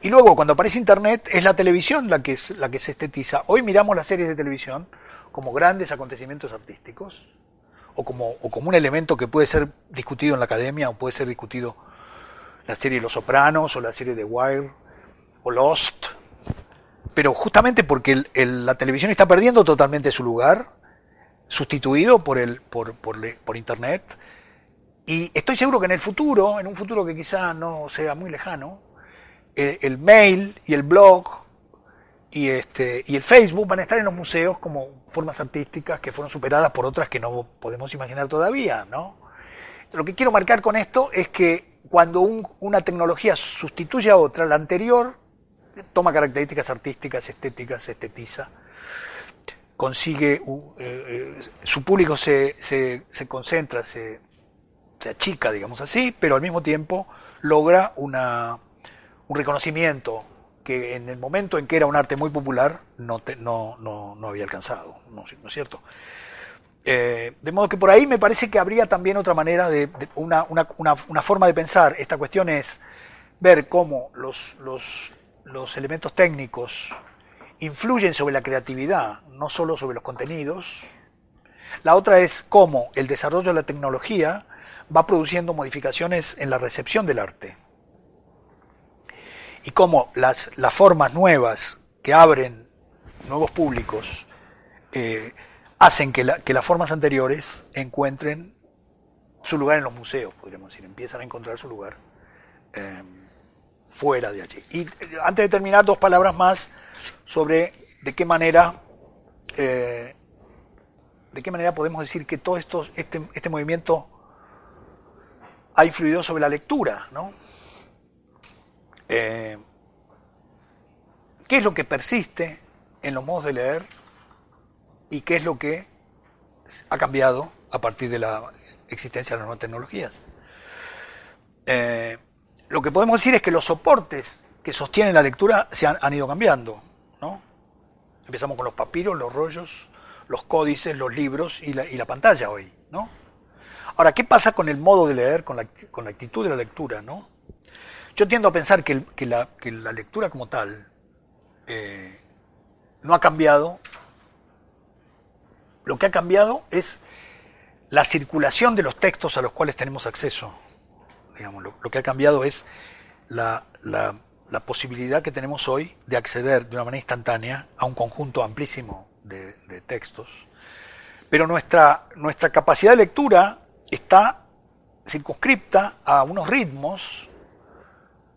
Y luego, cuando aparece Internet, es la televisión la que, es, la que se estetiza. Hoy miramos las series de televisión como grandes acontecimientos artísticos, o como, o como un elemento que puede ser discutido en la academia, o puede ser discutido la serie Los Sopranos, o la serie The Wire, o Lost. Pero justamente porque la televisión está perdiendo totalmente su lugar, sustituido por, el, por, por, por Internet, y estoy seguro que en el futuro, en un futuro que quizá no sea muy lejano, el, mail y el blog y, este, y el Facebook van a estar en los museos como formas artísticas que fueron superadas por otras que no podemos imaginar todavía, ¿no? Lo que quiero marcar con esto es que cuando un- una tecnología sustituye a otra, la anterior toma características artísticas, estéticas, estetiza, consigue, u- eh, eh, su público se, se, se concentra, se, se achica, digamos así, pero al mismo tiempo logra una, un reconocimiento que en el momento en que era un arte muy popular no, te- no, no, no había alcanzado, ¿no, ¿no es cierto? Eh, de modo que por ahí me parece que habría también otra manera de, de- una, una, una, una forma de pensar. Esta cuestión es ver cómo los, los, los elementos técnicos influyen sobre la creatividad, no solo sobre los contenidos. La otra es cómo el desarrollo de la tecnología va produciendo modificaciones en la recepción del arte y cómo las, formas nuevas que abren nuevos públicos eh, hacen que, la- que las formas anteriores encuentren su lugar en los museos, podríamos decir, empiezan a encontrar su lugar eh, fuera de allí. Y eh, antes de terminar, dos palabras más sobre de qué manera, de qué manera podemos decir que todo esto, este, este movimiento ha influido sobre la lectura, ¿no? Eh, ¿Qué es lo que persiste en los modos de leer y qué es lo que ha cambiado a partir de la existencia de las nuevas tecnologías? Eh, lo que podemos decir es que los soportes que sostienen la lectura se han, han ido cambiando, ¿no? Empezamos con los papiros, los rollos, los códices, los libros y la, y la pantalla hoy, ¿no? Ahora, ¿qué pasa con el modo de leer, con la, con la actitud de la lectura, no? Yo tiendo a pensar que, la, lectura como tal eh, no ha cambiado. Lo que ha cambiado es la circulación de los textos a los cuales tenemos acceso. Digamos, lo, que ha cambiado es la, posibilidad que tenemos hoy de acceder de una manera instantánea a un conjunto amplísimo de, de textos. Pero nuestra, nuestra capacidad de lectura está circunscripta a unos ritmos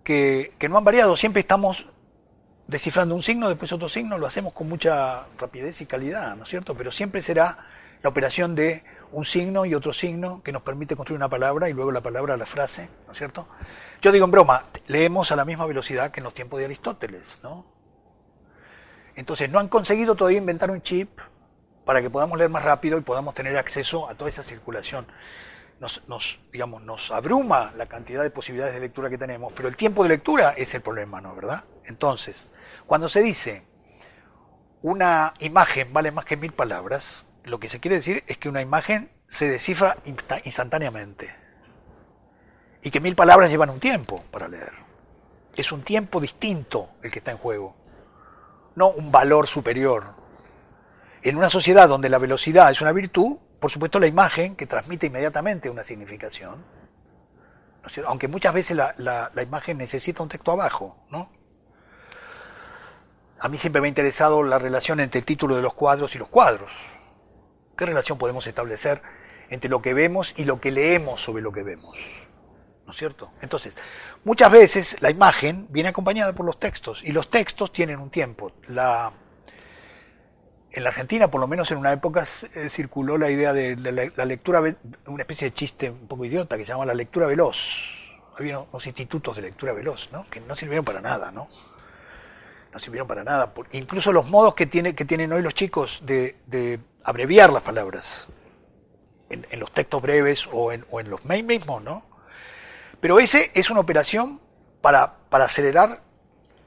que, no han variado. Siempre estamos descifrando un signo, después otro signo, lo hacemos con mucha rapidez y calidad, ¿no es cierto? Pero siempre será la operación de un signo y otro signo que nos permite construir una palabra y luego la palabra la frase, ¿no es cierto? Yo digo en broma, leemos a la misma velocidad que en los tiempos de Aristóteles, ¿no? Entonces, no han conseguido todavía inventar un chip para que podamos leer más rápido y podamos tener acceso a toda esa circulación. Nos, nos, digamos, nos abruma la cantidad de posibilidades de lectura que tenemos, pero el tiempo de lectura es el problema, ¿no? ¿Verdad? Entonces, cuando se dice una imagen vale más que mil palabras, lo que se quiere decir es que una imagen se descifra insta- instantáneamente y que mil palabras llevan un tiempo para leer. Es un tiempo distinto el que está en juego, no un valor superior. En una sociedad donde la velocidad es una virtud, por supuesto, la imagen que transmite inmediatamente una significación, aunque muchas veces la, la, imagen necesita un texto abajo, ¿no? A mí siempre me ha interesado la relación entre el título de los cuadros y los cuadros. ¿Qué relación podemos establecer entre lo que vemos y lo que leemos sobre lo que vemos? ¿No es cierto? Entonces, muchas veces la imagen viene acompañada por los textos y los textos tienen un tiempo. La, en la Argentina, por lo menos en una época, eh, circuló la idea de la, lectura, una especie de chiste un poco idiota que se llama la lectura veloz. Había unos institutos de lectura veloz, ¿no? Que no sirvieron para nada, ¿no? No sirvieron para nada. Incluso los modos que, tiene, que tienen hoy los chicos de, abreviar las palabras en, los textos breves o en, o en los mails mismos, ¿no? Pero ese es una operación para acelerar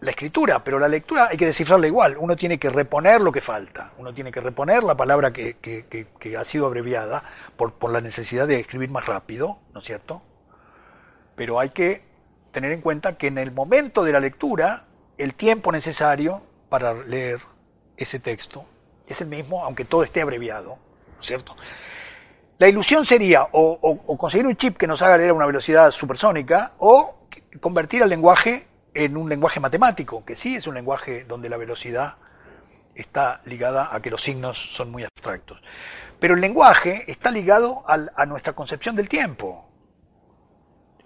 la escritura, pero la lectura hay que descifrarla igual. Uno tiene que reponer lo que falta, uno tiene que reponer la palabra que, ha sido abreviada por, por, la necesidad de escribir más rápido, ¿no es cierto? Pero hay que tener en cuenta que en el momento de la lectura, el tiempo necesario para leer ese texto es el mismo, aunque todo esté abreviado, ¿no es cierto? La ilusión sería o, o conseguir un chip que nos haga leer a una velocidad supersónica o convertir al lenguaje en un lenguaje matemático, que sí es un lenguaje donde la velocidad está ligada a que los signos son muy abstractos. Pero el lenguaje está ligado a nuestra concepción del tiempo.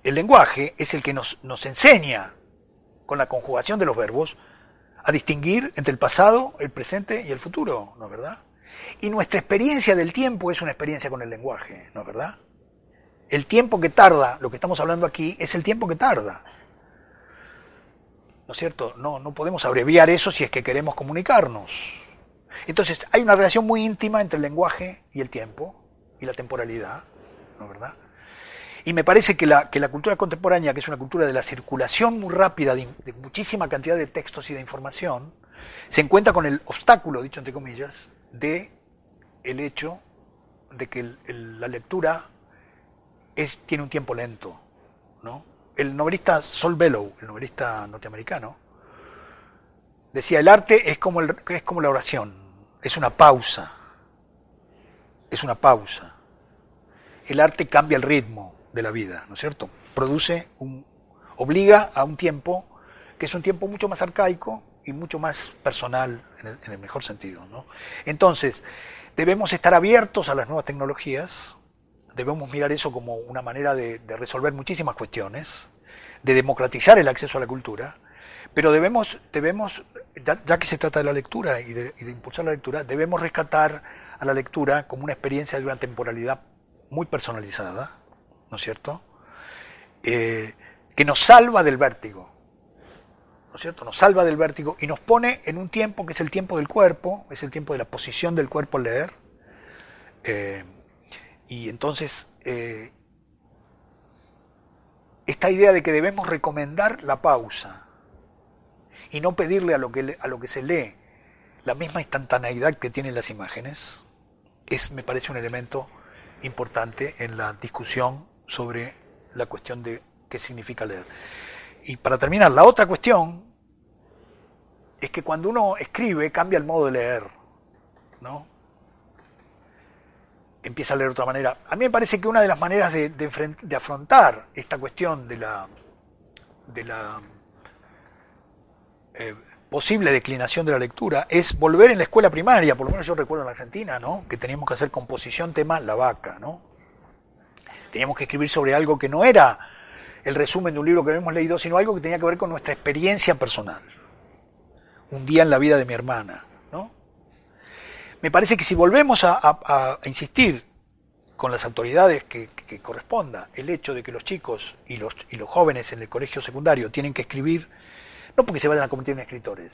El lenguaje es el que nos, nos enseña, con la conjugación de los verbos, a distinguir entre el pasado, el presente y el futuro, ¿no es verdad? Y nuestra experiencia del tiempo es una experiencia con el lenguaje, ¿no es verdad? El tiempo que tarda, lo que estamos hablando aquí, es el tiempo que tarda. ¿No es cierto? No, no podemos abreviar eso si es que queremos comunicarnos. Entonces, hay una relación muy íntima entre el lenguaje y el tiempo y la temporalidad, ¿no es verdad? Y me parece que la, que la cultura contemporánea, que es una cultura de la circulación muy rápida de, muchísima cantidad de textos y de información, se encuentra con el obstáculo, dicho entre comillas, de el hecho de que la lectura tiene un tiempo lento, ¿no? El novelista Sol Bellow, el novelista norteamericano, decía, el arte es como, el, es como la oración, es una pausa, es una pausa. El arte cambia el ritmo de la vida, ¿no es cierto? Produce un, obliga a un tiempo que es un tiempo mucho más arcaico y mucho más personal en el, mejor sentido, ¿no? Entonces, debemos estar abiertos a las nuevas tecnologías, debemos mirar eso como una manera de, resolver muchísimas cuestiones, de democratizar el acceso a la cultura, pero debemos, debemos ya, que se trata de la lectura y de, impulsar la lectura, debemos rescatar a la lectura como una experiencia de una temporalidad muy personalizada, ¿no es cierto? Eh, que nos salva del vértigo, ¿no es cierto? Nos salva del vértigo y nos pone en un tiempo que es el tiempo del cuerpo, es el tiempo de la posición del cuerpo al leer. Eh, y entonces, eh, esta idea de que debemos recomendar la pausa y no pedirle a lo que, a lo que se lee la misma instantaneidad que tienen las imágenes, es, me parece un elemento importante en la discusión sobre la cuestión de qué significa leer. Y para terminar, la otra cuestión es que cuando uno escribe cambia el modo de leer, ¿no? Empieza a leer de otra manera. A mí me parece que una de las maneras de, afrontar esta cuestión de la, de la eh, posible declinación de la lectura es volver en la escuela primaria, por lo menos yo recuerdo en la Argentina, ¿no? que teníamos que hacer composición tema la vaca, ¿no? Teníamos que escribir sobre algo que no era el resumen de un libro que habíamos leído, sino algo que tenía que ver con nuestra experiencia personal. Un día en la vida de mi hermana, me parece que si volvemos a, insistir con las autoridades que, corresponda el hecho de que los chicos y los, y los jóvenes en el colegio secundario tienen que escribir, no porque se vayan a convertir en escritores,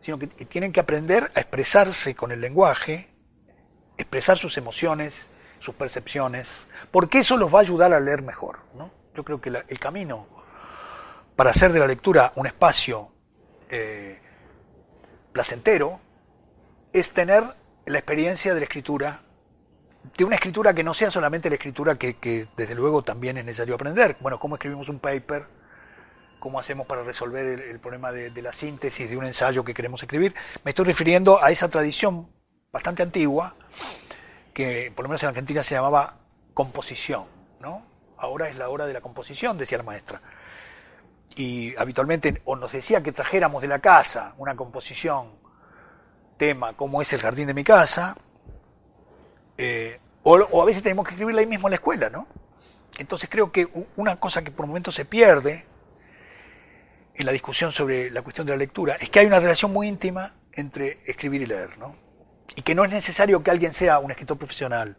sino que tienen que aprender a expresarse con el lenguaje, expresar sus emociones, sus percepciones, porque eso los va a ayudar a leer mejor. ¿no? Yo creo que el camino para hacer de la lectura un espacio eh, placentero es tener la experiencia de la escritura, de una escritura que no sea solamente la escritura que, desde luego también es necesario aprender. Bueno, cómo escribimos un paper, cómo hacemos para resolver el, problema de, la síntesis de un ensayo que queremos escribir. Me estoy refiriendo a esa tradición bastante antigua que por lo menos en Argentina se llamaba composición, ¿no? Ahora es la hora de la composición, decía la maestra. Y habitualmente o nos decía que trajéramos de la casa una composición, tema como es el jardín de mi casa, eh, o, a veces tenemos que escribirla ahí mismo en la escuela, ¿no? Entonces creo que una cosa que por momentos se pierde en la discusión sobre la cuestión de la lectura es que hay una relación muy íntima entre escribir y leer, ¿no? Y que no es necesario que alguien sea un escritor profesional,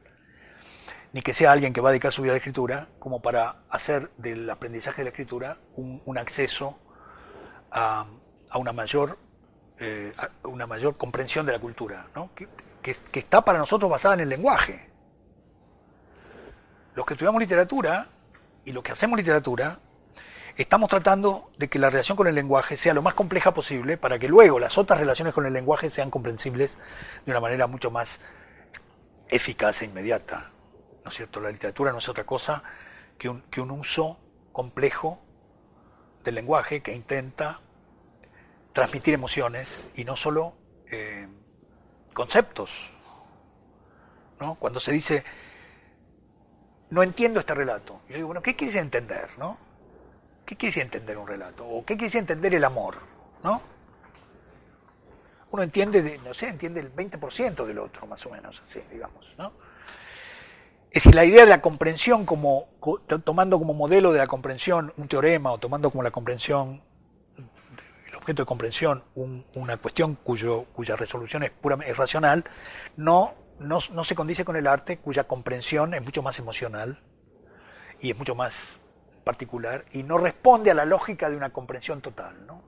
ni que sea alguien que va a dedicar su vida a la escritura, como para hacer del aprendizaje de la escritura un, acceso a, una mayor eh, una mayor comprensión de la cultura, ¿no? que, está para nosotros basada en el lenguaje. Los que estudiamos literatura y los que hacemos literatura estamos tratando de que la relación con el lenguaje sea lo más compleja posible para que luego las otras relaciones con el lenguaje sean comprensibles de una manera mucho más eficaz e inmediata. ¿No es cierto? La literatura no es otra cosa que un uso complejo del lenguaje que intenta transmitir emociones y no solo eh, conceptos. ¿no? Cuando se dice, no entiendo este relato, yo digo, bueno, ¿qué quieres entender? ¿no? ¿Qué quiere entender un relato? ¿O qué quiere entender el amor? ¿No? Uno entiende, no sé, entiende el 20% del otro, más o menos, así, digamos, ¿no? Es decir, la idea de la comprensión como, tomando como modelo de la comprensión un teorema o tomando como la comprensión, objeto de comprensión, una cuestión cuya resolución es puramente racional, no, no, no se condice con el arte cuya comprensión es mucho más emocional y es mucho más particular y no responde a la lógica de una comprensión total. ¿no?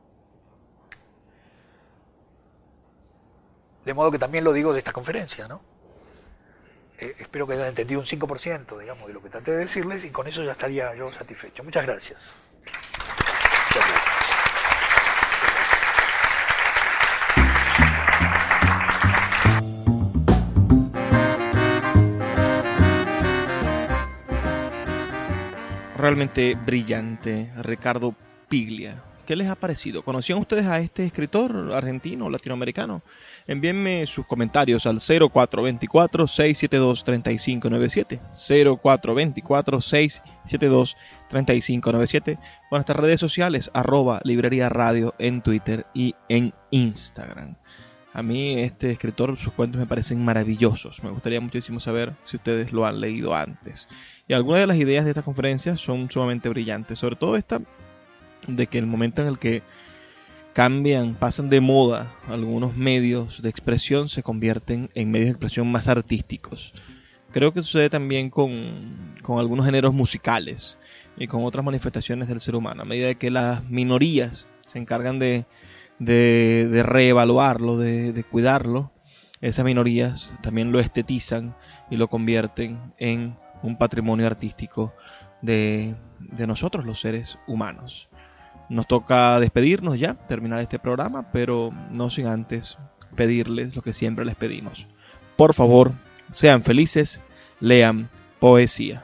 De modo que también lo digo de esta conferencia. ¿no? Eh, espero que hayan entendido un 5% digamos, de lo que traté de decirles y con eso ya estaría yo satisfecho. Muchas gracias. Realmente brillante, Ricardo Piglia. ¿Qué les ha parecido? ¿Conocían ustedes a este escritor argentino, latinoamericano? Envíenme sus comentarios al 0424-672-3597. 0424-672-3597. Con nuestras redes sociales, arroba librería radio en Twitter y en Instagram. A mí este escritor, sus cuentos me parecen maravillosos. Me gustaría muchísimo saber si ustedes lo han leído antes. Y algunas de las ideas de esta conferencia son sumamente brillantes. Sobre todo esta de que el momento en el que cambian, pasan de moda algunos medios de expresión, se convierten en medios de expresión más artísticos. Creo que sucede también con, con algunos géneros musicales y con otras manifestaciones del ser humano. A medida que las minorías se encargan de, de, de reevaluarlo, de, cuidarlo, esas minorías también lo estetizan y lo convierten en un patrimonio artístico de, de nosotros los seres humanos. Nos toca despedirnos ya, terminar este programa, pero no sin antes pedirles lo que siempre les pedimos. Por favor, sean felices, lean poesía.